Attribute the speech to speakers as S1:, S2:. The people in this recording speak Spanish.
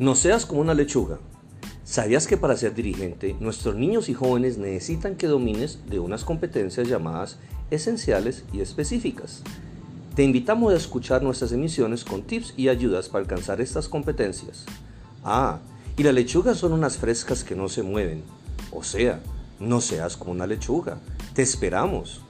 S1: No seas como una lechuga. ¿Sabías que para ser dirigente, nuestros niños y jóvenes necesitan que domines de unas competencias llamadas esenciales y específicas? Te invitamos a escuchar nuestras emisiones con tips y ayudas para alcanzar estas competencias. Ah, y las lechugas son unas frescas que no se mueven. O sea, no seas como una lechuga. Te esperamos.